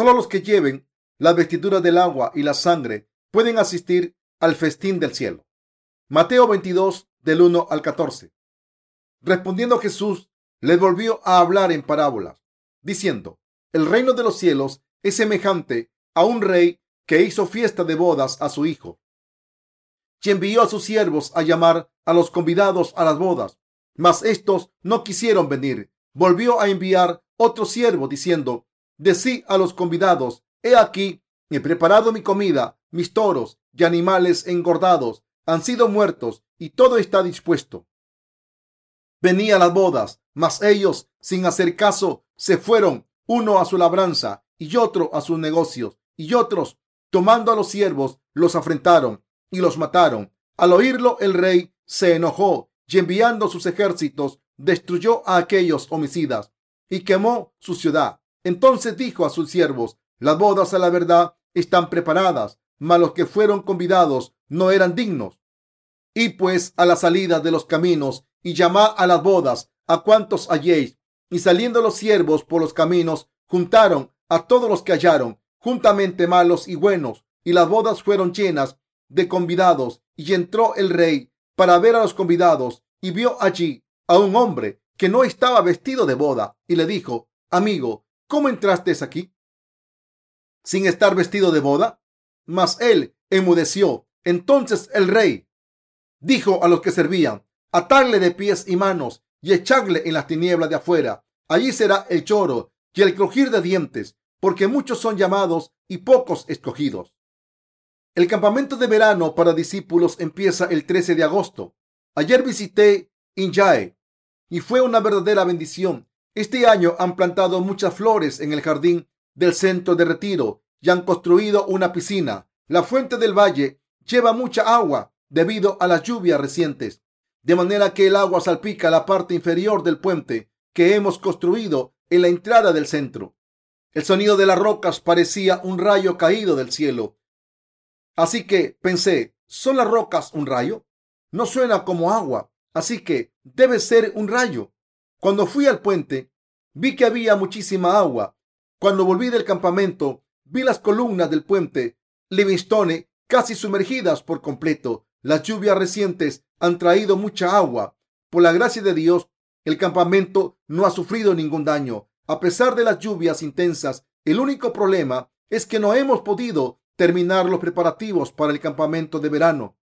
Solo los que lleven las vestiduras del agua y la sangre pueden asistir al festín del cielo. Mateo 22 del 1 al 14. Respondiendo Jesús, les volvió a hablar en parábolas, diciendo, el reino de los cielos es semejante a un rey que hizo fiesta de bodas a su hijo y envió a sus siervos a llamar a los convidados a las bodas. Mas estos no quisieron venir. Volvió a enviar otro siervo diciendo, decí a los convidados, he aquí, he preparado mi comida, mis toros y animales engordados han sido muertos y todo está dispuesto. Venía las bodas, mas ellos, sin hacer caso, se fueron, uno a su labranza y otro a sus negocios, y otros, tomando a los siervos, los afrentaron y los mataron. Al oírlo, el rey se enojó y enviando sus ejércitos, destruyó a aquellos homicidas y quemó su ciudad. Entonces dijo a sus siervos, las bodas a la verdad están preparadas, mas los que fueron convidados no eran dignos. Y pues a la salida de los caminos y llamad a las bodas a cuantos halléis. Y saliendo los siervos por los caminos, juntaron a todos los que hallaron, juntamente malos y buenos, y las bodas fueron llenas de convidados y entró el rey para ver a los convidados y vio allí a un hombre que no estaba vestido de boda y le dijo, amigo, ¿cómo entraste aquí? Sin estar vestido de boda. Mas él enmudeció. Entonces el rey dijo a los que servían, atarle de pies y manos y echarle en las tinieblas de afuera. Allí será el choro y el crujir de dientes, porque muchos son llamados y pocos escogidos. El campamento de verano para discípulos empieza el 13 de agosto. Ayer visité Injae y fue una verdadera bendición. Este año han plantado muchas flores en el jardín del centro de retiro y han construido una piscina. La fuente del valle lleva mucha agua debido a las lluvias recientes, de manera que el agua salpica la parte inferior del puente que hemos construido en la entrada del centro. El sonido de las rocas parecía un rayo caído del cielo Así que pensé, ¿son las rocas un rayo? No suena como agua, así que debe ser un rayo. Cuando fui al puente, vi que había muchísima agua. Cuando volví del campamento, vi las columnas del puente Livingstone casi sumergidas por completo. Las lluvias recientes han traído mucha agua. Por la gracia de Dios, el campamento no ha sufrido ningún daño. A pesar de las lluvias intensas, el único problema es que no hemos podido terminar los preparativos para el campamento de verano.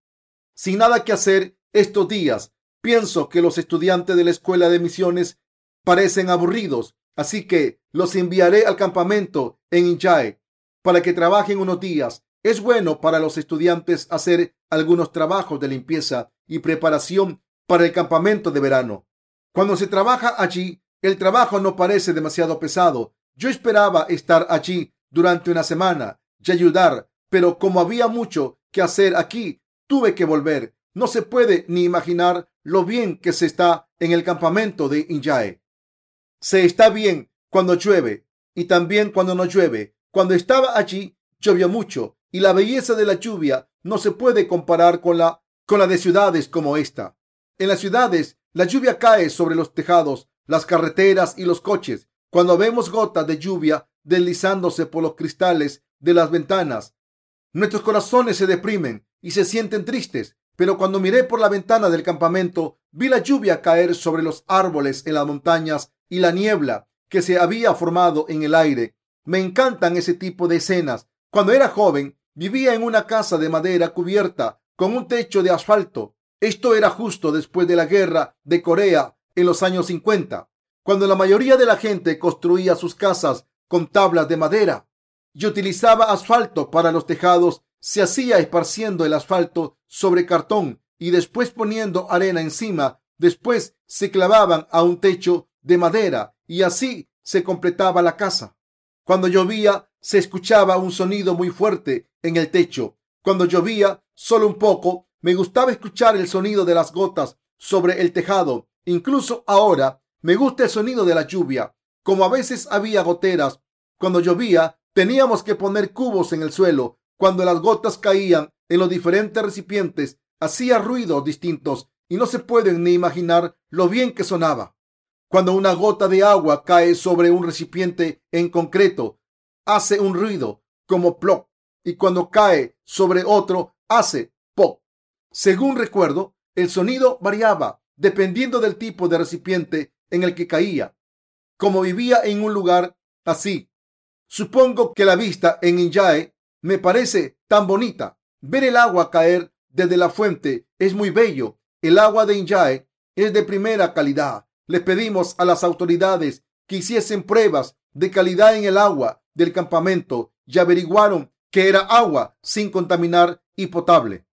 Sin nada que hacer estos días, pienso que los estudiantes de la escuela de misiones parecen aburridos, así que los enviaré al campamento en Injae para que trabajen unos días. Es bueno para los estudiantes hacer algunos trabajos de limpieza y preparación para el campamento de verano. Cuando se trabaja allí, el trabajo no parece demasiado pesado. Yo esperaba estar allí durante una semana y ayudar, pero como había mucho que hacer aquí, tuve que volver. No se puede ni imaginar lo bien que se está en el campamento de Injae. Se está bien cuando llueve y también cuando no llueve. Cuando estaba allí, llovió mucho y la belleza de la lluvia no se puede comparar con la, con la de ciudades como esta. En las ciudades, la lluvia cae sobre los tejados, las carreteras y los coches. Cuando vemos gotas de lluvia deslizándose por los cristales de las ventanas. Nuestros corazones se deprimen y se sienten tristes, pero cuando miré por la ventana del campamento, vi la lluvia caer sobre los árboles en las montañas y la niebla que se había formado en el aire. Me encantan ese tipo de escenas. Cuando era joven, vivía en una casa de madera cubierta con un techo de asfalto. Esto era justo después de la guerra de Corea en los años 50, cuando la mayoría de la gente construía sus casas con tablas de madera y utilizaba asfalto para los tejados, se hacía esparciendo el asfalto sobre cartón y después poniendo arena encima. Después se clavaban a un techo de madera y así se completaba la casa. Cuando llovía, se escuchaba un sonido muy fuerte en el techo. Cuando llovía solo un poco, me gustaba escuchar el sonido de las gotas sobre el tejado. Incluso ahora me gusta el sonido de la lluvia. Como a veces había goteras cuando llovía, Teníamos que poner cubos en el suelo. Cuando las gotas caían en los diferentes recipientes, hacía ruidos distintos y no se pueden ni imaginar lo bien que sonaba. Cuando una gota de agua cae sobre un recipiente en concreto, hace un ruido como plop y cuando cae sobre otro hace pop. Según recuerdo, el sonido variaba dependiendo del tipo de recipiente en el que caía. Como vivía en un lugar así, supongo que la vista en Injae me parece tan bonita. Ver el agua caer desde la fuente es muy bello. El agua de Injae es de primera calidad. Le pedimos a las autoridades que hiciesen pruebas de calidad en el agua del campamento y averiguaron que era agua sin contaminar y potable.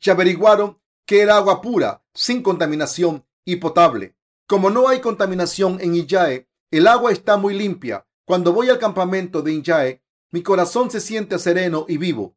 Y averiguaron que era agua pura, sin contaminación y potable. Como no hay contaminación en Injae, el agua está muy limpia. Cuando voy al campamento de Injae, mi corazón se siente sereno y vivo.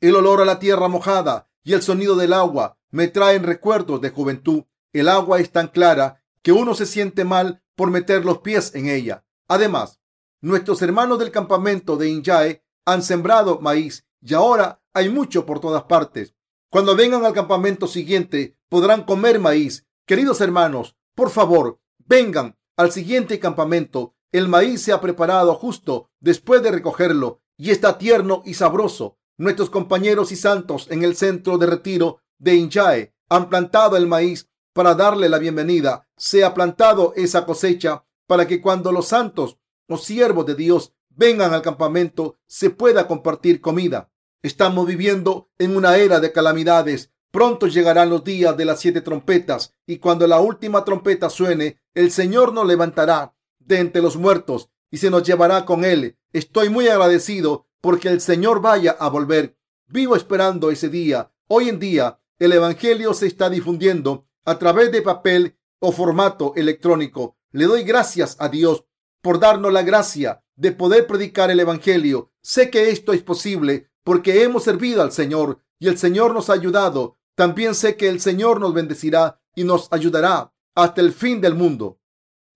El olor a la tierra mojada y el sonido del agua me traen recuerdos de juventud. El agua es tan clara que uno se siente mal por meter los pies en ella. Además, nuestros hermanos del campamento de Injae han sembrado maíz y ahora hay mucho por todas partes. Cuando vengan al campamento siguiente podrán comer maíz. Queridos hermanos, por favor, vengan al siguiente campamento. El maíz se ha preparado justo después de recogerlo y está tierno y sabroso. Nuestros compañeros y santos en el centro de retiro de Injae han plantado el maíz para darle la bienvenida. Se ha plantado esa cosecha para que cuando los santos, los siervos de Dios, vengan al campamento, se pueda compartir comida. Estamos viviendo en una era de calamidades. Pronto llegarán los días de las siete trompetas y cuando la última trompeta suene, el Señor nos levantará de entre los muertos y se nos llevará con él. Estoy muy agradecido porque el Señor vaya a volver. Vivo esperando ese día. Hoy en día el Evangelio se está difundiendo a través de papel o formato electrónico. Le doy gracias a Dios por darnos la gracia de poder predicar el Evangelio. Sé que esto es posible porque hemos servido al Señor y el Señor nos ha ayudado. También sé que el Señor nos bendecirá y nos ayudará hasta el fin del mundo.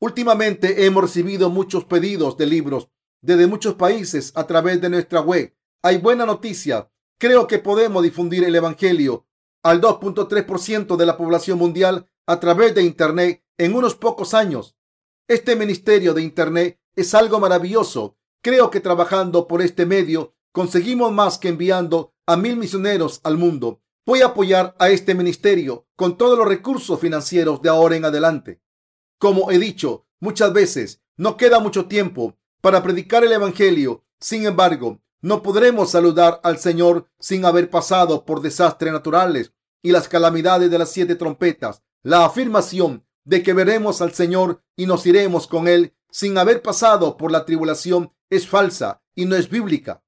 Últimamente hemos recibido muchos pedidos de libros desde muchos países a través de nuestra web. Hay buena noticia. Creo que podemos difundir el Evangelio al 2.3% de la población mundial a través de Internet en unos pocos años. Este ministerio de Internet es algo maravilloso. Creo que trabajando por este medio conseguimos más que enviando a mil misioneros al mundo. Voy a apoyar a este ministerio con todos los recursos financieros de ahora en adelante. Como he dicho muchas veces, no queda mucho tiempo para predicar el Evangelio. Sin embargo, no podremos saludar al Señor sin haber pasado por desastres naturales y las calamidades de las siete trompetas. La afirmación de que veremos al Señor y nos iremos con Él sin haber pasado por la tribulación es falsa y no es bíblica.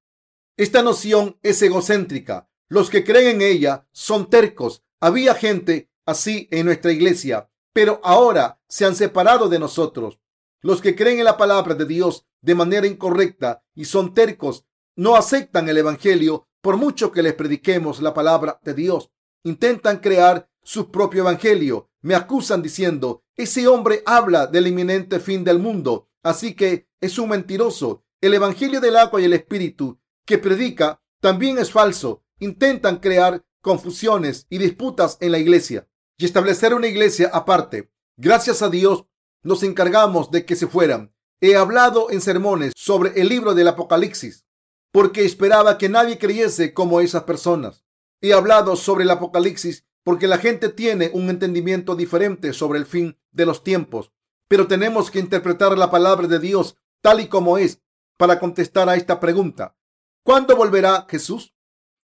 Esta noción es egocéntrica. Los que creen en ella son tercos. Había gente así en nuestra iglesia, pero ahora se han separado de nosotros. Los que creen en la palabra de Dios de manera incorrecta y son tercos no aceptan el Evangelio por mucho que les prediquemos la palabra de Dios. Intentan crear su propio Evangelio. Me acusan diciendo, ese hombre habla del inminente fin del mundo, así que es un mentiroso. El Evangelio del agua y el Espíritu que predica también es falso. Intentan crear confusiones y disputas en la iglesia y establecer una iglesia aparte. Gracias a Dios nos encargamos de que se fueran. He hablado en sermones sobre el libro del Apocalipsis porque esperaba que nadie creyese como esas personas. He hablado sobre el Apocalipsis porque la gente tiene un entendimiento diferente sobre el fin de los tiempos, pero tenemos que interpretar la palabra de Dios tal y como es para contestar a esta pregunta. ¿Cuándo volverá Jesús?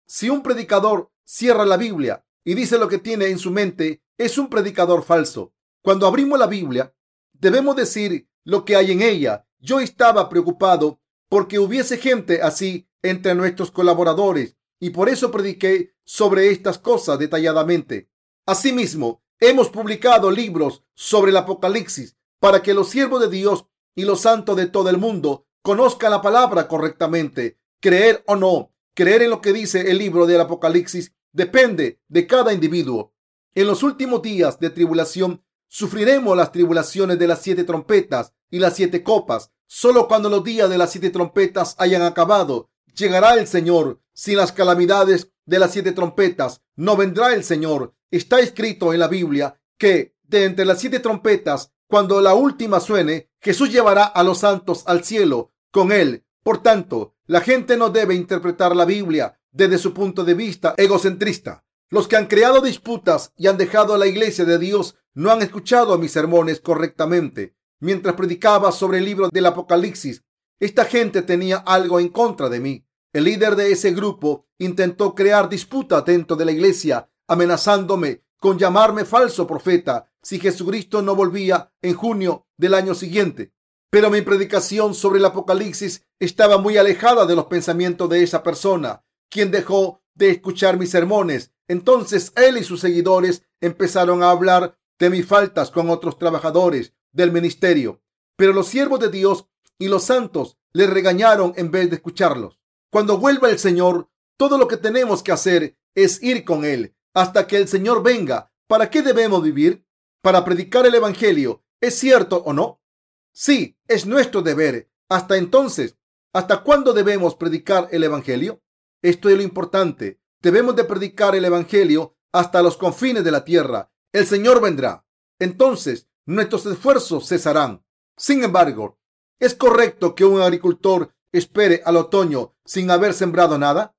Si un predicador cierra la Biblia y dice lo que tiene en su mente, es un predicador falso. Cuando abrimos la Biblia, debemos decir lo que hay en ella. Yo estaba preocupado porque hubiese gente así entre nuestros colaboradores y por eso prediqué sobre estas cosas detalladamente. Asimismo, hemos publicado libros sobre el Apocalipsis para que los siervos de Dios y los santos de todo el mundo conozcan la palabra correctamente. Creer o no, creer en lo que dice el libro del Apocalipsis depende de cada individuo. En los últimos días de tribulación sufriremos las tribulaciones de las siete trompetas y las siete copas. Solo cuando los días de las siete trompetas hayan acabado, llegará el Señor. Sin las calamidades de las siete trompetas, no vendrá el Señor. Está escrito en la Biblia que de entre las siete trompetas, cuando la última suene, Jesús llevará a los santos al cielo con él. Por tanto, la gente no debe interpretar la Biblia desde su punto de vista egocentrista. Los que han creado disputas y han dejado a la iglesia de Dios no han escuchado mis sermones correctamente. Mientras predicaba sobre el libro del Apocalipsis, esta gente tenía algo en contra de mí. El líder de ese grupo intentó crear disputa dentro de la iglesia, amenazándome con llamarme falso profeta si Jesucristo no volvía en junio del año siguiente. Pero mi predicación sobre el Apocalipsis estaba muy alejada de los pensamientos de esa persona, quien dejó de escuchar mis sermones. Entonces él y sus seguidores empezaron a hablar de mis faltas con otros trabajadores del ministerio. Pero los siervos de Dios y los santos le regañaron en vez de escucharlos. Cuando vuelva el Señor, todo lo que tenemos que hacer es ir con Él hasta que el Señor venga. ¿Para qué debemos vivir? Para predicar el Evangelio. ¿Es cierto o no? Sí, es nuestro deber. Hasta entonces, ¿hasta cuándo debemos predicar el Evangelio? Esto es lo importante. Debemos de predicar el Evangelio hasta los confines de la tierra. El Señor vendrá. Entonces, nuestros esfuerzos cesarán. Sin embargo, ¿es correcto que un agricultor espere al otoño sin haber sembrado nada?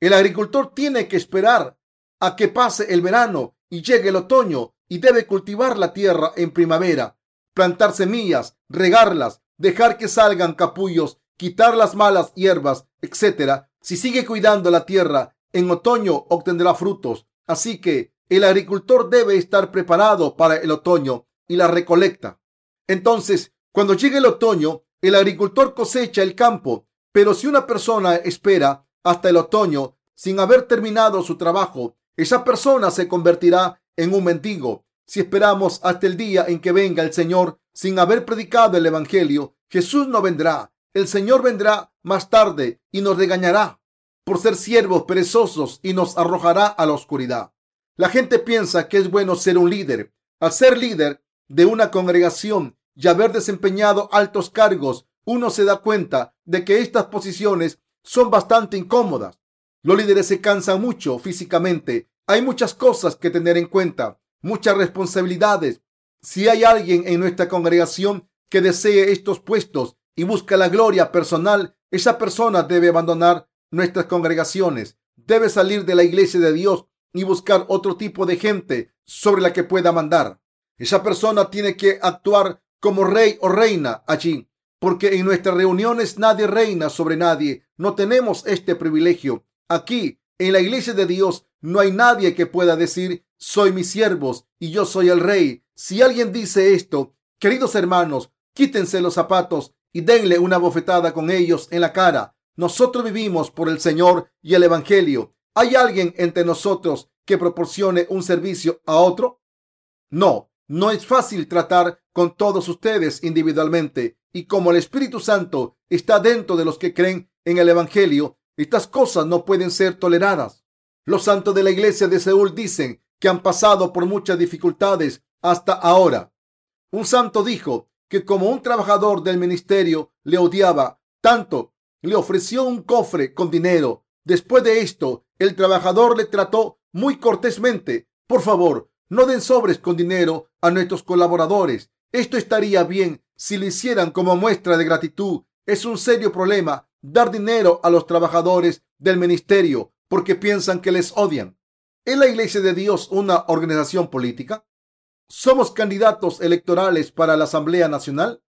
El agricultor tiene que esperar a que pase el verano y llegue el otoño y debe cultivar la tierra en primavera, plantar semillas, regarlas, dejar que salgan capullos, quitar las malas hierbas, etc. Si sigue cuidando la tierra, en otoño obtendrá frutos. Así que el agricultor debe estar preparado para el otoño y la recolecta. Entonces, cuando llegue el otoño, el agricultor cosecha el campo, pero si una persona espera hasta el otoño sin haber terminado su trabajo, esa persona se convertirá en un mendigo. Si esperamos hasta el día en que venga el Señor sin haber predicado el Evangelio, Jesús no vendrá. El Señor vendrá más tarde y nos regañará por ser siervos perezosos y nos arrojará a la oscuridad. La gente piensa que es bueno ser un líder. Al ser líder de una congregación y haber desempeñado altos cargos, uno se da cuenta de que estas posiciones son bastante incómodas. Los líderes se cansan mucho físicamente. Hay muchas cosas que tener en cuenta, muchas responsabilidades. Si hay alguien en nuestra congregación que desee estos puestos y busca la gloria personal, esa persona debe abandonar nuestras congregaciones, debe salir de la iglesia de Dios y buscar otro tipo de gente sobre la que pueda mandar. Esa persona tiene que actuar como rey o reina allí, porque en nuestras reuniones nadie reina sobre nadie. No tenemos este privilegio. Aquí, en la iglesia de Dios, no hay nadie que pueda decir, soy mis siervos y yo soy el rey. Si alguien dice esto, queridos hermanos, quítense los zapatos y denle una bofetada con ellos en la cara. Nosotros vivimos por el Señor y el Evangelio. ¿Hay alguien entre nosotros que proporcione un servicio a otro? No, no es fácil tratar con todos ustedes individualmente y como el Espíritu Santo está dentro de los que creen en el Evangelio, estas cosas no pueden ser toleradas. Los santos de la iglesia de Seúl dicen que han pasado por muchas dificultades hasta ahora. Un santo dijo que como un trabajador del ministerio le odiaba tanto, le ofreció un cofre con dinero. Después de esto, el trabajador le trató muy cortésmente. Por favor, no den sobres con dinero a nuestros colaboradores. Esto estaría bien si lo hicieran como muestra de gratitud. Es un serio problema dar dinero a los trabajadores del ministerio porque piensan que les odian. ¿Es la Iglesia de Dios una organización política? ¿Somos candidatos electorales para la Asamblea Nacional?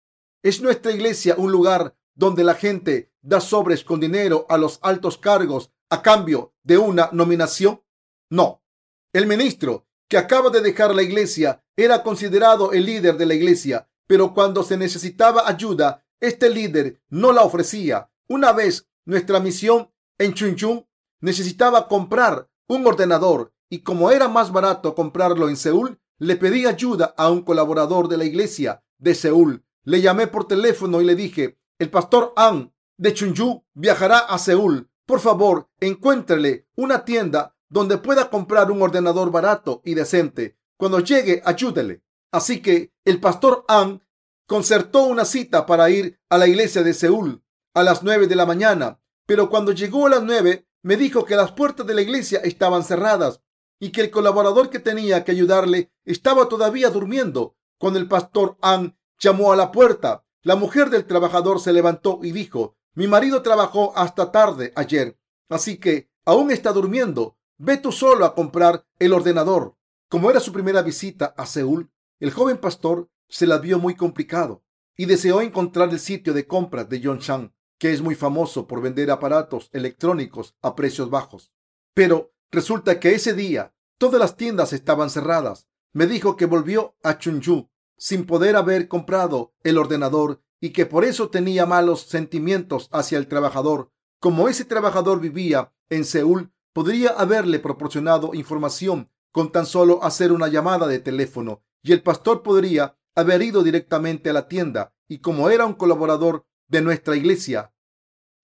¿Es nuestra iglesia un lugar donde la gente da sobres con dinero a los altos cargos a cambio de una nominación? No. El ministro que acaba de dejar la iglesia era considerado el líder de la iglesia, pero cuando se necesitaba ayuda, este líder no la ofrecía. Una vez nuestra misión en Chunchun necesitaba comprar un ordenador y como era más barato comprarlo en Seúl, le pedí ayuda a un colaborador de la iglesia de Seúl. Le llamé por teléfono y le dije, el pastor An de Chunju viajará a Seúl. Por favor, encuéntrele una tienda donde pueda comprar un ordenador barato y decente. Cuando llegue, ayúdele. Así que el pastor An concertó una cita para ir a la iglesia de Seúl a las nueve de la mañana, pero cuando llegó a las nueve me dijo que las puertas de la iglesia estaban cerradas y que el colaborador que tenía que ayudarle estaba todavía durmiendo. Cuando el pastor An llamó a la puerta, la mujer del trabajador se levantó y dijo, Mi marido trabajó hasta tarde ayer, así que aún está durmiendo. Ve tú solo a comprar el ordenador. Como era su primera visita a Seúl, el joven pastor se la vio muy complicado y deseó encontrar el sitio de compras de Yongshan, que es muy famoso por vender aparatos electrónicos a precios bajos. Pero resulta que ese día todas las tiendas estaban cerradas. Me dijo que volvió a Chunju sin poder haber comprado el ordenador y que por eso tenía malos sentimientos hacia el trabajador. Como ese trabajador vivía en Seúl, podría haberle proporcionado información con tan solo hacer una llamada de teléfono y el pastor podría haber ido directamente a la tienda y como era un colaborador de nuestra iglesia,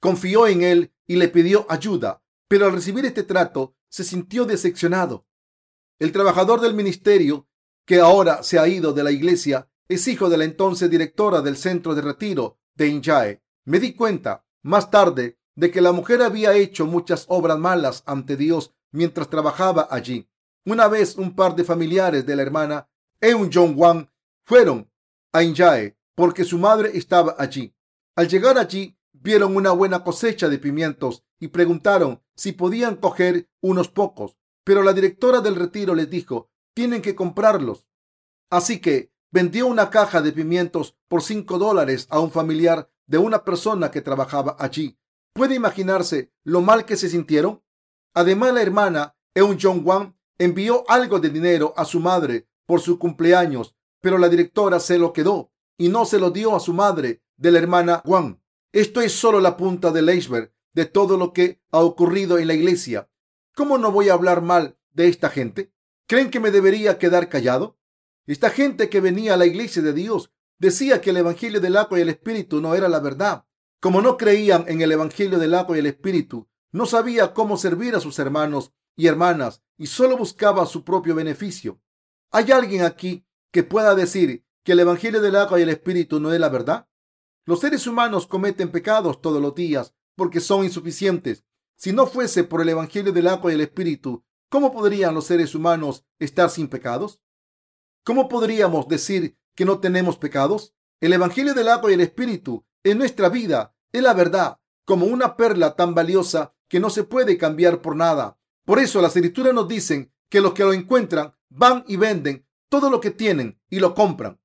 confió en él y le pidió ayuda, pero al recibir este trato se sintió decepcionado. El trabajador del ministerio, que ahora se ha ido de la iglesia, es hijo de la entonces directora del centro de retiro de Injae. Me di cuenta más tarde de que la mujer había hecho muchas obras malas ante Dios mientras trabajaba allí. Una vez un par de familiares de la hermana Eun Jong Wang fueron a Injae porque su madre estaba allí. Al llegar allí, vieron una buena cosecha de pimientos y preguntaron si podían coger unos pocos, pero la directora del retiro les dijo, tienen que comprarlos. Así que vendió una caja de pimientos por cinco dólares a un familiar de una persona que trabajaba allí. ¿Puede imaginarse lo mal que se sintieron? Además, la hermana Eun Jong Wang envió algo de dinero a su madre por su cumpleaños, pero la directora se lo quedó y no se lo dio a su madre de la hermana Wang. Esto es solo la punta del iceberg de todo lo que ha ocurrido en la iglesia. ¿Cómo no voy a hablar mal de esta gente? ¿Creen que me debería quedar callado? Esta gente que venía a la iglesia de Dios decía que el Evangelio del agua y el Espíritu no era la verdad. Como no creían en el Evangelio del agua y el Espíritu, no sabía cómo servir a sus hermanos y hermanas y solo buscaba su propio beneficio. ¿Hay alguien aquí que pueda decir que el Evangelio del agua y el Espíritu no es la verdad? Los seres humanos cometen pecados todos los días porque son insuficientes. Si no fuese por el Evangelio del agua y el Espíritu, ¿cómo podrían los seres humanos estar sin pecados? ¿Cómo podríamos decir que no tenemos pecados? El Evangelio del agua y el Espíritu en nuestra vida es la verdad, como una perla tan valiosa que no se puede cambiar por nada. Por eso las escrituras nos dicen que los que lo encuentran van y venden todo lo que tienen y lo compran,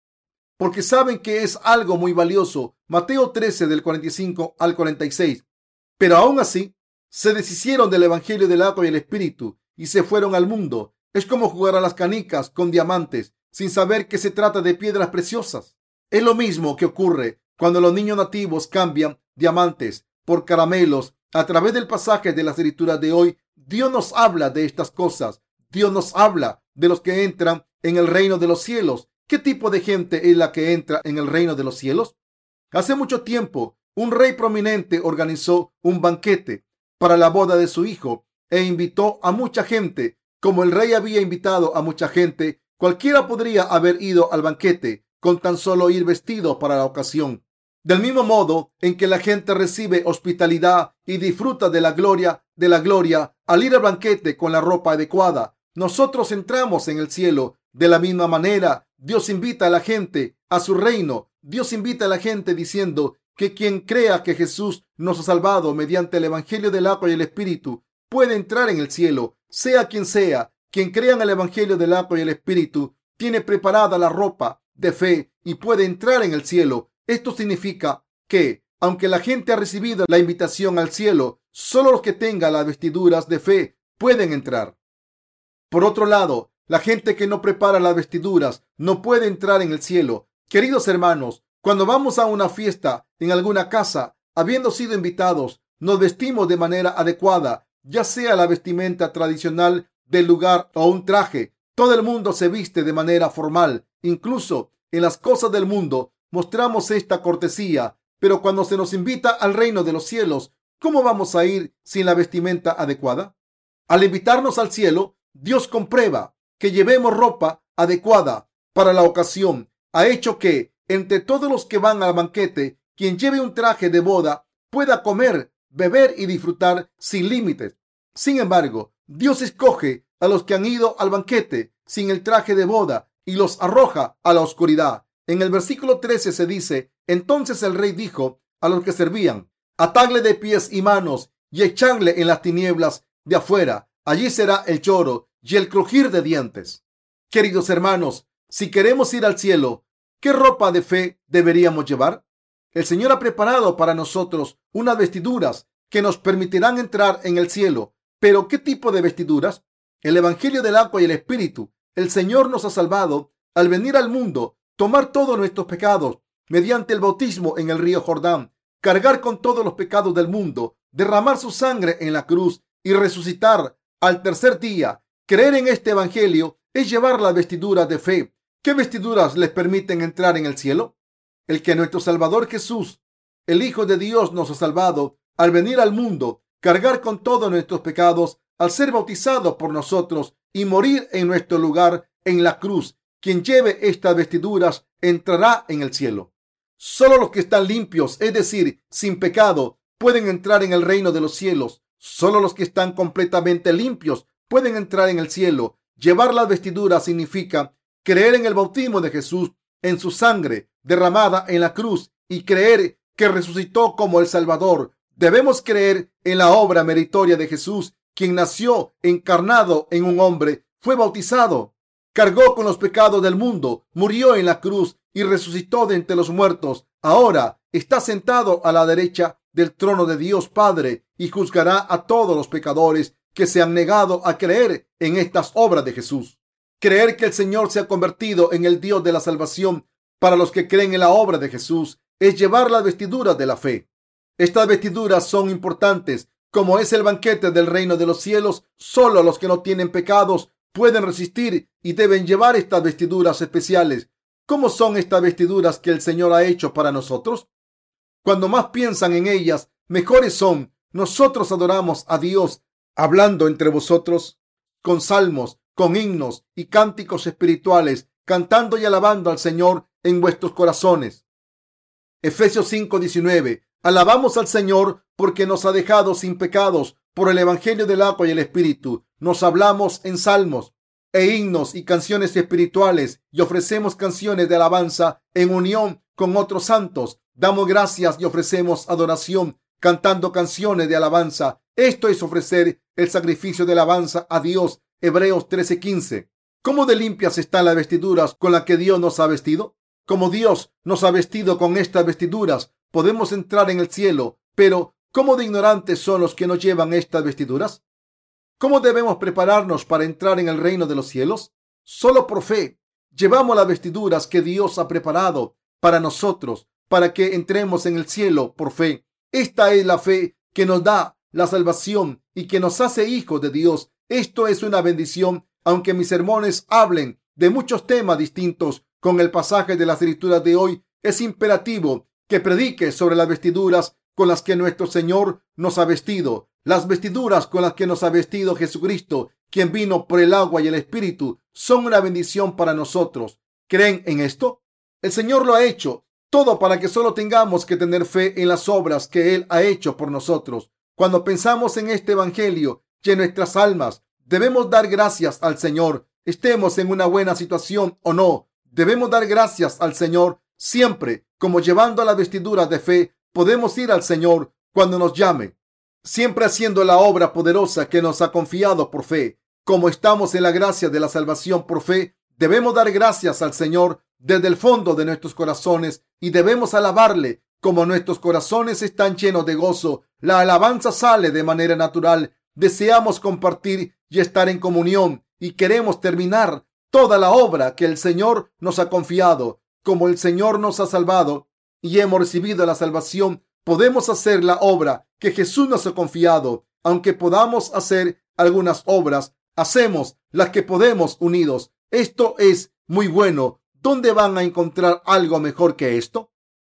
porque saben que es algo muy valioso. Mateo 13 del 45 al 46. Pero aún así, se deshicieron del Evangelio del agua y el Espíritu y se fueron al mundo. Es como jugar a las canicas con diamantes sin saber que se trata de piedras preciosas. Es lo mismo que ocurre cuando los niños nativos cambian diamantes por caramelos. A través del pasaje de las escrituras de hoy, Dios nos habla de estas cosas. Dios nos habla de los que entran en el reino de los cielos. ¿Qué tipo de gente es la que entra en el reino de los cielos? Hace mucho tiempo, un rey prominente organizó un banquete para la boda de su hijo e invitó a mucha gente. Como el rey había invitado a mucha gente, cualquiera podría haber ido al banquete con tan solo ir vestido para la ocasión. Del mismo modo en que la gente recibe hospitalidad y disfruta de la gloria de la gloria al ir al banquete con la ropa adecuada, nosotros entramos en el cielo de la misma manera. Dios invita a la gente a su reino. Dios invita a la gente diciendo que quien crea que Jesús nos ha salvado mediante el Evangelio del agua y el Espíritu puede entrar en el cielo, sea quien sea. Quien crea en el Evangelio del agua y el Espíritu tiene preparada la ropa de fe y puede entrar en el cielo. Esto significa que, aunque la gente ha recibido la invitación al cielo, solo los que tengan las vestiduras de fe pueden entrar. Por otro lado, la gente que no prepara las vestiduras no puede entrar en el cielo. Queridos hermanos, cuando vamos a una fiesta en alguna casa, habiendo sido invitados, nos vestimos de manera adecuada, ya sea la vestimenta tradicional del lugar o un traje. Todo el mundo se viste de manera formal. Incluso en las cosas del mundo mostramos esta cortesía. Pero cuando se nos invita al reino de los cielos, ¿cómo vamos a ir sin la vestimenta adecuada? Al invitarnos al cielo, Dios comprueba que llevemos ropa adecuada para la ocasión. Ha hecho que entre todos los que van al banquete, quien lleve un traje de boda pueda comer, beber y disfrutar sin límites. Sin embargo, Dios escoge a los que han ido al banquete sin el traje de boda y los arroja a la oscuridad. En el versículo 13 se dice, entonces el rey dijo a los que servían, atadle de pies y manos y echadle en las tinieblas de afuera. Allí será el choro y el crujir de dientes. Queridos hermanos, si queremos ir al cielo, ¿qué ropa de fe deberíamos llevar? El Señor ha preparado para nosotros unas vestiduras que nos permitirán entrar en el cielo. Pero ¿qué tipo de vestiduras? El Evangelio del agua y el Espíritu. El Señor nos ha salvado al venir al mundo, tomar todos nuestros pecados mediante el bautismo en el río Jordán, cargar con todos los pecados del mundo, derramar su sangre en la cruz y resucitar al tercer día. Creer en este Evangelio es llevar las vestiduras de fe. ¿Qué vestiduras les permiten entrar en el cielo? El que nuestro Salvador Jesús, el Hijo de Dios, nos ha salvado al venir al mundo, cargar con todos nuestros pecados, al ser bautizado por nosotros y morir en nuestro lugar en la cruz. Quien lleve estas vestiduras entrará en el cielo. Solo los que están limpios, es decir, sin pecado, pueden entrar en el reino de los cielos. Solo los que están completamente limpios pueden entrar en el cielo. Llevar las vestiduras significa creer en el bautismo de Jesús, en su sangre derramada en la cruz y creer que resucitó como el Salvador. Debemos creer en la obra meritoria de Jesús, quien nació encarnado en un hombre, fue bautizado, cargó con los pecados del mundo, murió en la cruz y resucitó de entre los muertos. Ahora está sentado a la derecha del trono de Dios Padre y juzgará a todos los pecadores que se han negado a creer en estas obras de Jesús. Creer que el Señor se ha convertido en el Dios de la salvación para los que creen en la obra de Jesús es llevar las vestiduras de la fe. Estas vestiduras son importantes. Como es el banquete del reino de los cielos, solo los que no tienen pecados pueden resistir y deben llevar estas vestiduras especiales. ¿Cómo son estas vestiduras que el Señor ha hecho para nosotros? Cuando más piensan en ellas, mejores son. Nosotros adoramos a Dios hablando entre vosotros con salmos, con himnos y cánticos espirituales, cantando y alabando al Señor en vuestros corazones. Efesios 5:19 Alabamos al Señor porque nos ha dejado sin pecados por el Evangelio del agua y el Espíritu. Nos hablamos en salmos e himnos y canciones espirituales y ofrecemos canciones de alabanza en unión con otros santos. Damos gracias y ofrecemos adoración cantando canciones de alabanza. Esto es ofrecer el sacrificio de alabanza a Dios. Hebreos 13:15. ¿Cómo de limpias están las vestiduras con las que Dios nos ha vestido? Como Dios nos ha vestido con estas vestiduras, podemos entrar en el cielo, pero ¿cómo de ignorantes son los que nos llevan estas vestiduras? ¿Cómo debemos prepararnos para entrar en el reino de los cielos? Solo por fe. Llevamos las vestiduras que Dios ha preparado para nosotros, para que entremos en el cielo por fe. Esta es la fe que nos da la salvación y que nos hace hijos de Dios. Esto es una bendición, aunque mis sermones hablen de muchos temas distintos con el pasaje de las escrituras de hoy, es imperativo que predique sobre las vestiduras con las que nuestro Señor nos ha vestido, las vestiduras con las que nos ha vestido Jesucristo, quien vino por el agua y el Espíritu, son una bendición para nosotros. ¿Creen en esto? El Señor lo ha hecho todo para que solo tengamos que tener fe en las obras que Él ha hecho por nosotros. Cuando pensamos en este Evangelio y en nuestras almas, debemos dar gracias al Señor, estemos en una buena situación o no. Debemos dar gracias al Señor siempre como llevando las vestiduras de fe, podemos ir al Señor cuando nos llame, siempre haciendo la obra poderosa que nos ha confiado por fe. Como estamos en la gracia de la salvación por fe, debemos dar gracias al Señor desde el fondo de nuestros corazones y debemos alabarle. Como nuestros corazones están llenos de gozo, la alabanza sale de manera natural. Deseamos compartir y estar en comunión y queremos terminar toda la obra que el Señor nos ha confiado como el Señor nos ha salvado y hemos recibido la salvación, podemos hacer la obra que Jesús nos ha confiado. Aunque podamos hacer algunas obras, hacemos las que podemos unidos. Esto es muy bueno. ¿Dónde van a encontrar algo mejor que esto?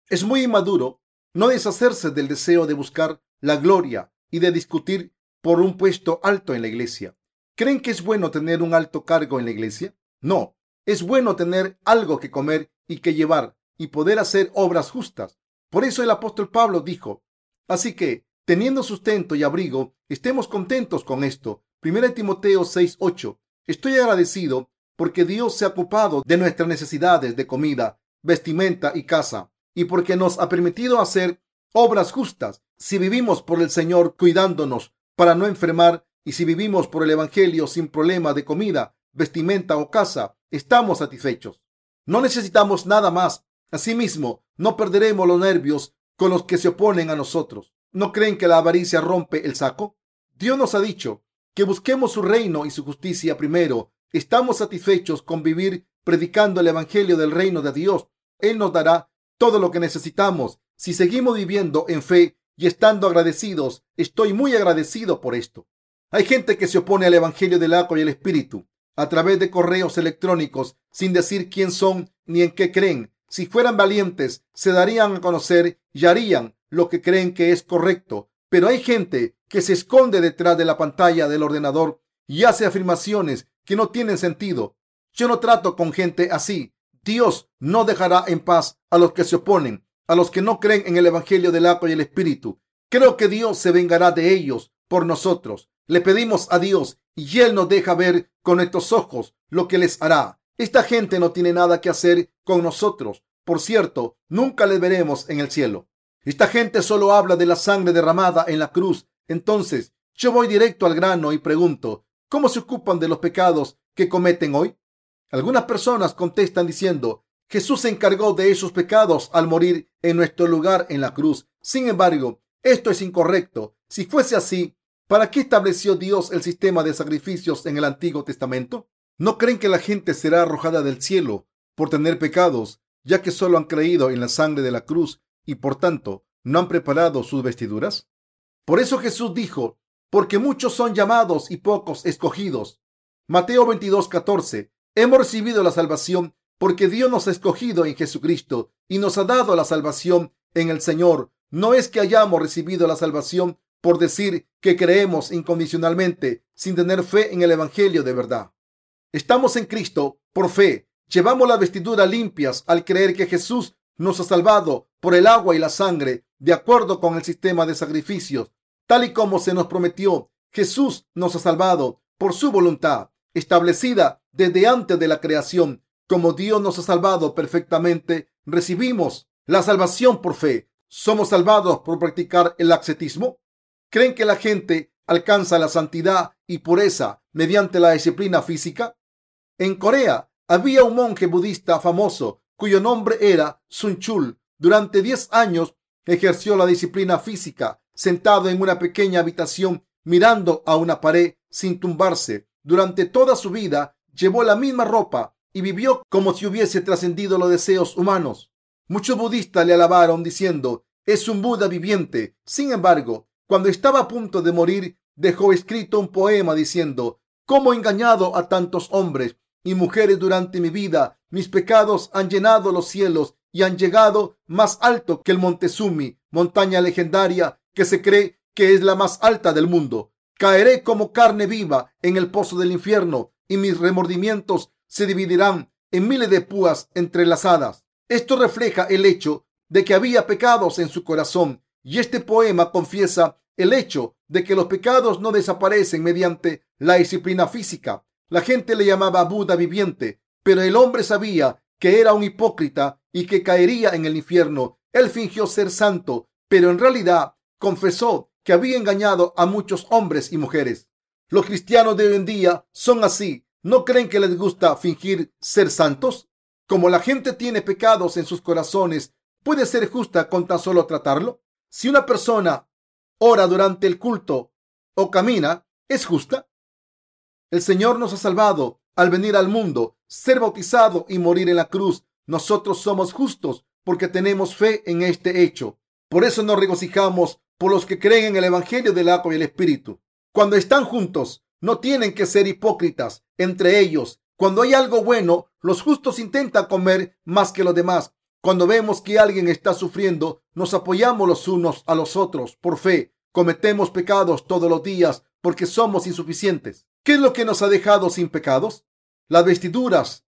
Es muy inmaduro no deshacerse del deseo de buscar la gloria y de discutir por un puesto alto en la iglesia. ¿Creen que es bueno tener un alto cargo en la iglesia? No, es bueno tener algo que comer y que llevar y poder hacer obras justas. Por eso el apóstol Pablo dijo, así que, teniendo sustento y abrigo, estemos contentos con esto. 1 Timoteo 6:8. Estoy agradecido porque Dios se ha ocupado de nuestras necesidades de comida, vestimenta y casa, y porque nos ha permitido hacer obras justas. Si vivimos por el Señor cuidándonos para no enfermar y si vivimos por el Evangelio sin problema de comida, vestimenta o casa, estamos satisfechos. No necesitamos nada más. Asimismo, no perderemos los nervios con los que se oponen a nosotros. ¿No creen que la avaricia rompe el saco? Dios nos ha dicho que busquemos su reino y su justicia primero. Estamos satisfechos con vivir predicando el Evangelio del reino de Dios. Él nos dará todo lo que necesitamos. Si seguimos viviendo en fe y estando agradecidos, estoy muy agradecido por esto. Hay gente que se opone al Evangelio del agua y el Espíritu a través de correos electrónicos sin decir quién son ni en qué creen. Si fueran valientes, se darían a conocer y harían lo que creen que es correcto. Pero hay gente que se esconde detrás de la pantalla del ordenador y hace afirmaciones que no tienen sentido. Yo no trato con gente así. Dios no dejará en paz a los que se oponen, a los que no creen en el Evangelio del agua y el Espíritu. Creo que Dios se vengará de ellos por nosotros. Le pedimos a Dios y Él nos deja ver con nuestros ojos lo que les hará. Esta gente no tiene nada que hacer con nosotros. Por cierto, nunca les veremos en el cielo. Esta gente solo habla de la sangre derramada en la cruz. Entonces, yo voy directo al grano y pregunto, ¿cómo se ocupan de los pecados que cometen hoy? Algunas personas contestan diciendo, Jesús se encargó de esos pecados al morir en nuestro lugar en la cruz. Sin embargo, esto es incorrecto. Si fuese así, ¿para qué estableció Dios el sistema de sacrificios en el Antiguo Testamento? ¿No creen que la gente será arrojada del cielo por tener pecados, ya que solo han creído en la sangre de la cruz y por tanto no han preparado sus vestiduras? Por eso Jesús dijo, porque muchos son llamados y pocos escogidos. Mateo 22, 14. Hemos recibido la salvación porque Dios nos ha escogido en Jesucristo y nos ha dado la salvación en el Señor. No es que hayamos recibido la salvación por decir que creemos incondicionalmente sin tener fe en el Evangelio de verdad. Estamos en Cristo por fe. Llevamos las vestiduras limpias al creer que Jesús nos ha salvado por el agua y la sangre, de acuerdo con el sistema de sacrificios, tal y como se nos prometió. Jesús nos ha salvado por su voluntad, establecida desde antes de la creación. Como Dios nos ha salvado perfectamente, recibimos la salvación por fe. ¿Somos salvados por practicar el ascetismo? ¿Creen que la gente alcanza la santidad y pureza mediante la disciplina física? En Corea había un monje budista famoso cuyo nombre era Sun Chul. Durante 10 años ejerció la disciplina física sentado en una pequeña habitación mirando a una pared sin tumbarse. Durante toda su vida llevó la misma ropa y vivió como si hubiese trascendido los deseos humanos. Muchos budistas le alabaron diciendo, es un Buda viviente. Sin embargo, cuando estaba a punto de morir, dejó escrito un poema diciendo, ¿Cómo engañado a tantos hombres y mujeres durante mi vida? Mis pecados han llenado los cielos y han llegado más alto que el Montezumi, montaña legendaria que se cree que es la más alta del mundo. Caeré como carne viva en el pozo del infierno y mis remordimientos se dividirán en miles de púas entrelazadas. Esto refleja el hecho de que había pecados en su corazón y este poema confiesa el hecho de que los pecados no desaparecen mediante la disciplina física. La gente le llamaba Buda viviente, pero el hombre sabía que era un hipócrita y que caería en el infierno. Él fingió ser santo, pero en realidad confesó que había engañado a muchos hombres y mujeres. Los cristianos de hoy en día son así. ¿No creen que les gusta fingir ser santos? Como la gente tiene pecados en sus corazones, ¿puede ser justa con tan solo tratarlo? Si una persona ora durante el culto o camina, ¿es justa? El Señor nos ha salvado al venir al mundo, ser bautizado y morir en la cruz. Nosotros somos justos porque tenemos fe en este hecho. Por eso nos regocijamos por los que creen en el Evangelio del agua y el Espíritu. Cuando están juntos, no tienen que ser hipócritas entre ellos. Cuando hay algo bueno, los justos intentan comer más que los demás. Cuando vemos que alguien está sufriendo, nos apoyamos los unos a los otros por fe. Cometemos pecados todos los días porque somos insuficientes. ¿Qué es lo que nos ha dejado sin pecados? Las vestiduras,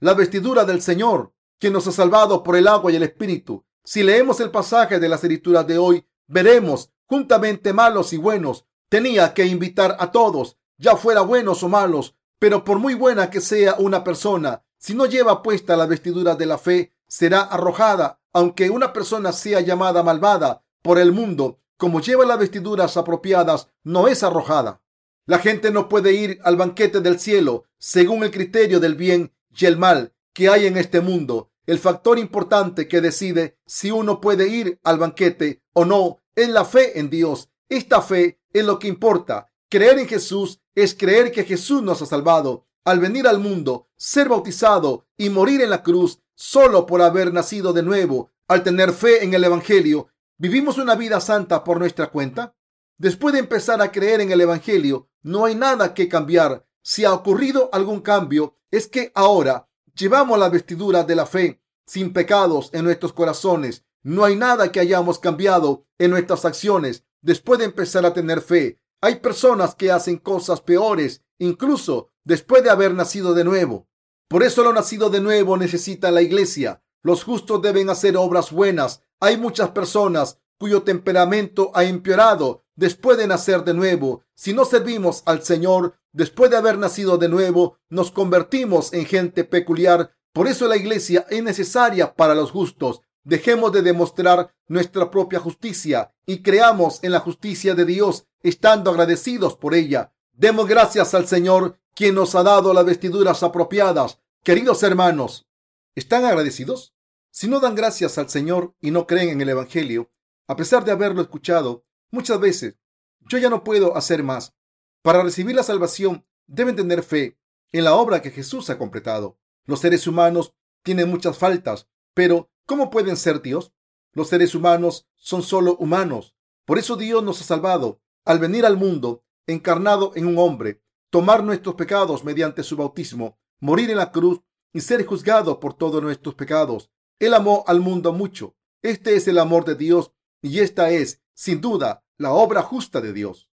la vestidura del Señor, quien nos ha salvado por el agua y el Espíritu. Si leemos el pasaje de las escrituras de hoy, veremos juntamente malos y buenos. Tenía que invitar a todos, ya fuera buenos o malos, pero por muy buena que sea una persona, si no lleva puesta la vestidura de la fe, será arrojada, aunque una persona sea llamada malvada por el mundo, como lleva las vestiduras apropiadas, no es arrojada. La gente no puede ir al banquete del cielo según el criterio del bien y el mal que hay en este mundo. El factor importante que decide si uno puede ir al banquete o no es la fe en Dios. Esta fe es lo que importa. Creer en Jesús es creer que Jesús nos ha salvado al venir al mundo, ser bautizado y morir en la cruz solo por haber nacido de nuevo. Al tener fe en el Evangelio, ¿vivimos una vida santa por nuestra cuenta? Después de empezar a creer en el Evangelio, no hay nada que cambiar. Si ha ocurrido algún cambio, es que ahora llevamos la vestidura de la fe sin pecados en nuestros corazones. No hay nada que hayamos cambiado en nuestras acciones después de empezar a tener fe. Hay personas que hacen cosas peores, incluso después de haber nacido de nuevo. Por eso lo nacido de nuevo necesita la iglesia. Los justos deben hacer obras buenas. Hay muchas personas cuyo temperamento ha empeorado después de nacer de nuevo. Si no servimos al Señor después de haber nacido de nuevo, nos convertimos en gente peculiar. Por eso la iglesia es necesaria para los justos. Dejemos de demostrar nuestra propia justicia y creamos en la justicia de Dios, estando agradecidos por ella. Demos gracias al Señor, quien nos ha dado las vestiduras apropiadas. Queridos hermanos, ¿están agradecidos? Si no dan gracias al Señor y no creen en el Evangelio, a pesar de haberlo escuchado muchas veces, yo ya no puedo hacer más. Para recibir la salvación deben tener fe en la obra que Jesús ha completado. Los seres humanos tienen muchas faltas, pero ¿cómo pueden ser Dios? Los seres humanos son solo humanos. Por eso Dios nos ha salvado al venir al mundo encarnado en un hombre, tomar nuestros pecados mediante su bautismo, morir en la cruz y ser juzgado por todos nuestros pecados. Él amó al mundo mucho. Este es el amor de Dios y esta es, sin duda, la obra justa de Dios.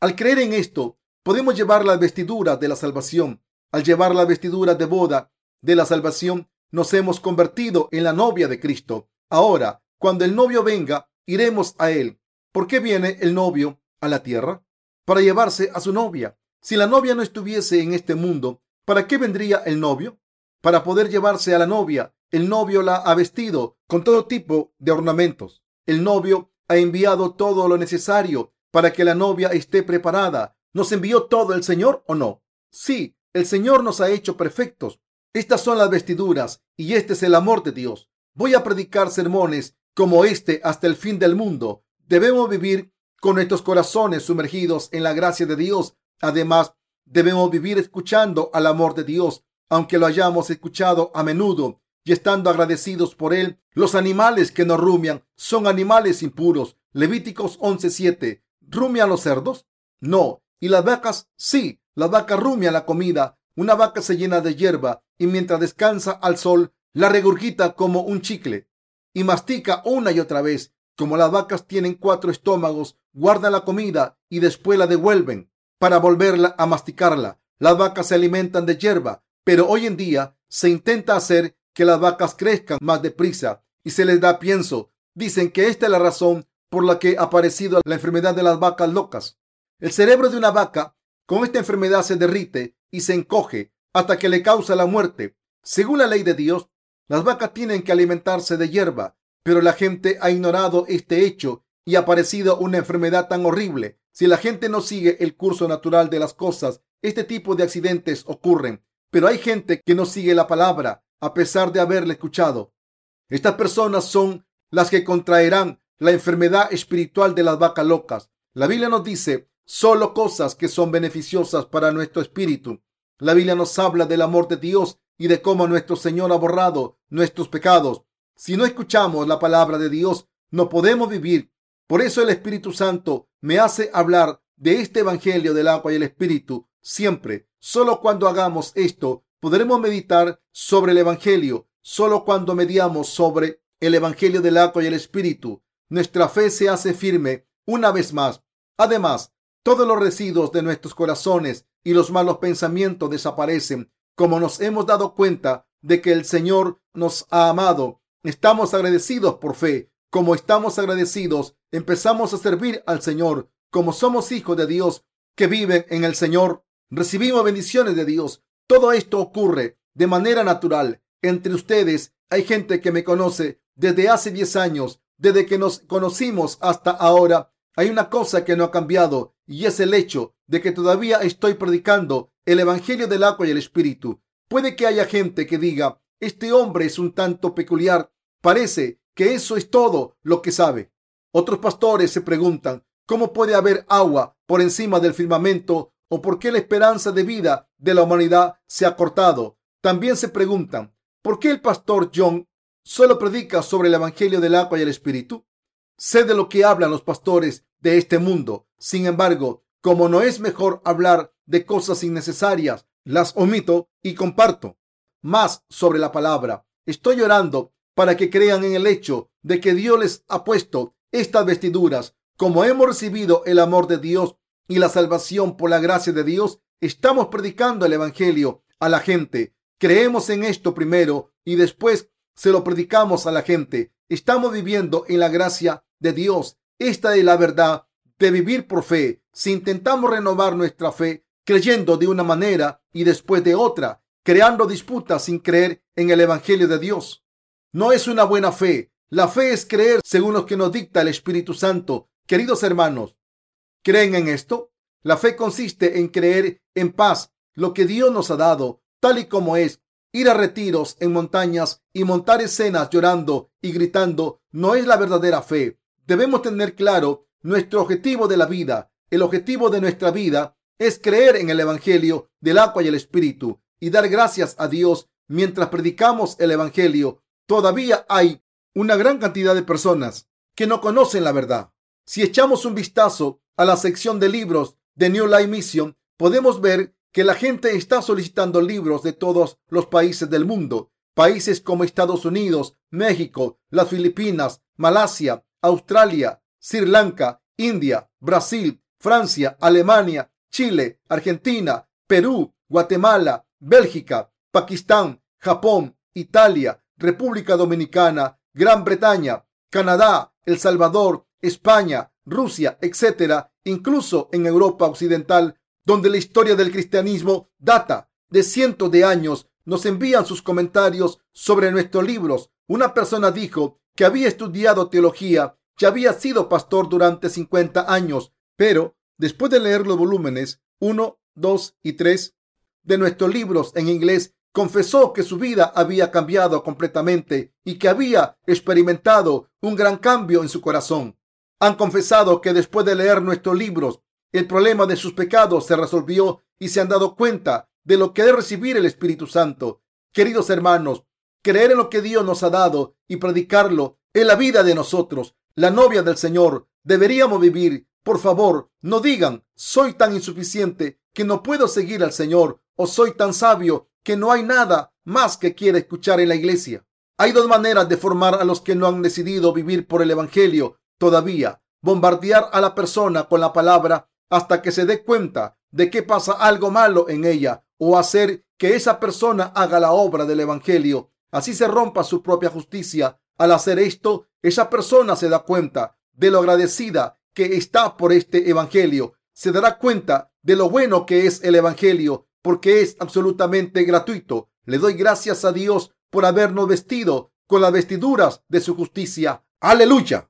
Al creer en esto, podemos llevar la vestidura de la salvación. Al llevar la vestidura de boda de la salvación, nos hemos convertido en la novia de Cristo. Ahora, cuando el novio venga, iremos a él. ¿Por qué viene el novio a la tierra? Para llevarse a su novia. Si la novia no estuviese en este mundo, ¿para qué vendría el novio? Para poder llevarse a la novia. El novio la ha vestido con todo tipo de ornamentos. El novio ha enviado todo lo necesario para que la novia esté preparada. ¿Nos envió todo el Señor o no? Sí, el Señor nos ha hecho perfectos. Estas son las vestiduras y este es el amor de Dios. Voy a predicar sermones como este hasta el fin del mundo. Debemos vivir con nuestros corazones sumergidos en la gracia de Dios. Además, debemos vivir escuchando al amor de Dios, aunque lo hayamos escuchado a menudo y estando agradecidos por él. Los animales que no rumian son animales impuros. Levíticos 11:7. ¿Rumian los cerdos? No. ¿Y las vacas? Sí. La vaca rumia la comida. Una vaca se llena de hierba y mientras descansa al sol, la regurgita como un chicle y mastica una y otra vez. Como las vacas tienen cuatro estómagos, guardan la comida y después la devuelven para volverla a masticarla. Las vacas se alimentan de hierba, pero hoy en día se intenta hacer que las vacas crezcan más deprisa y se les da pienso. Dicen que esta es la razón por la que ha aparecido la enfermedad de las vacas locas. El cerebro de una vaca con esta enfermedad se derrite y se encoge hasta que le causa la muerte. Según la ley de Dios, las vacas tienen que alimentarse de hierba, pero la gente ha ignorado este hecho y ha aparecido una enfermedad tan horrible. Si la gente no sigue el curso natural de las cosas, este tipo de accidentes ocurren. Pero hay gente que no sigue la palabra a pesar de haberle escuchado. Estas personas son las que contraerán la enfermedad espiritual de las vacas locas. La Biblia nos dice solo cosas que son beneficiosas para nuestro espíritu. La Biblia nos habla del amor de Dios y de cómo nuestro Señor ha borrado nuestros pecados. Si no escuchamos la palabra de Dios, no podemos vivir. Por eso el Espíritu Santo me hace hablar de este Evangelio del agua y el Espíritu siempre. Solo cuando hagamos esto, podremos meditar sobre el Evangelio. Solo cuando mediamos sobre el Evangelio del agua y el Espíritu, nuestra fe se hace firme una vez más. Además, todos los residuos de nuestros corazones y los malos pensamientos desaparecen. Como nos hemos dado cuenta de que el Señor nos ha amado, estamos agradecidos por fe. Como estamos agradecidos, empezamos a servir al Señor. Como somos hijos de Dios que viven en el Señor, recibimos bendiciones de Dios. Todo esto ocurre de manera natural. Entre ustedes hay gente que me conoce desde hace 10 años, desde que nos conocimos hasta ahora. hay una cosa que no ha cambiado y es el hecho de que todavía estoy predicando el Evangelio del agua y el Espíritu. Puede que haya gente que diga, este hombre es un tanto peculiar, parece que eso es todo lo que sabe. Otros pastores se preguntan, ¿cómo puede haber agua por encima del firmamento o por qué la esperanza de vida de la humanidad se ha cortado? También se preguntan, ¿por qué el pastor John solo predica sobre el Evangelio del agua y el Espíritu? Sé de lo que hablan los pastores de este mundo. Sin embargo, como no es mejor hablar de cosas innecesarias, las omito y comparto más sobre la palabra. Estoy llorando para que crean en el hecho de que Dios les ha puesto estas vestiduras. Como hemos recibido el amor de Dios y la salvación por la gracia de Dios, estamos predicando el Evangelio a la gente. Creemos en esto primero y después se lo predicamos a la gente. Estamos viviendo en la gracia de Dios. Esta es la verdad de vivir por fe. Si intentamos renovar nuestra fe creyendo de una manera y después de otra, creando disputas sin creer en el Evangelio de Dios, no es una buena fe. La fe es creer según lo que nos dicta el Espíritu Santo. Queridos hermanos, ¿creen en esto? La fe consiste en creer en paz lo que Dios nos ha dado, tal y como es, Ir a retiros en montañas y montar escenas llorando y gritando no es la verdadera fe. Debemos tener claro nuestro objetivo de la vida. El objetivo de nuestra vida es creer en el Evangelio del agua y el Espíritu y dar gracias a Dios mientras predicamos el Evangelio. Todavía hay una gran cantidad de personas que no conocen la verdad. Si echamos un vistazo a la sección de libros de New Life Mission, podemos ver que la gente está solicitando libros de todos los países del mundo. Países como Estados Unidos, México, las Filipinas, Malasia, Australia, Sri Lanka, India, Brasil, Francia, Alemania, Chile, Argentina, Perú, Guatemala, Bélgica, Pakistán, Japón, Italia, República Dominicana, Gran Bretaña, Canadá, El Salvador, España, Rusia, etc., incluso en Europa Occidental, donde la historia del cristianismo data de cientos de años, nos envían sus comentarios sobre nuestros libros. Una persona dijo que había estudiado teología y había sido pastor durante 50 años, pero después de leer los volúmenes 1, 2 y 3 de nuestros libros en inglés, confesó que su vida había cambiado completamente y que había experimentado un gran cambio en su corazón. Han confesado que después de leer nuestros libros el problema de sus pecados se resolvió y se han dado cuenta de lo que es recibir el Espíritu Santo. Queridos hermanos, creer en lo que Dios nos ha dado y predicarlo en la vida de nosotros, la novia del Señor, deberíamos vivir. Por favor, no digan, soy tan insuficiente que no puedo seguir al Señor o soy tan sabio que no hay nada más que quiera escuchar en la iglesia. Hay dos maneras de formar a los que no han decidido vivir por el Evangelio todavía. Bombardear a la persona con la palabra hasta que se dé cuenta de que pasa algo malo en ella o hacer que esa persona haga la obra del Evangelio. Así se rompa su propia justicia. Al hacer esto, esa persona se da cuenta de lo agradecida que está por este Evangelio. Se dará cuenta de lo bueno que es el Evangelio porque es absolutamente gratuito. Le doy gracias a Dios por habernos vestido con las vestiduras de su justicia. Aleluya.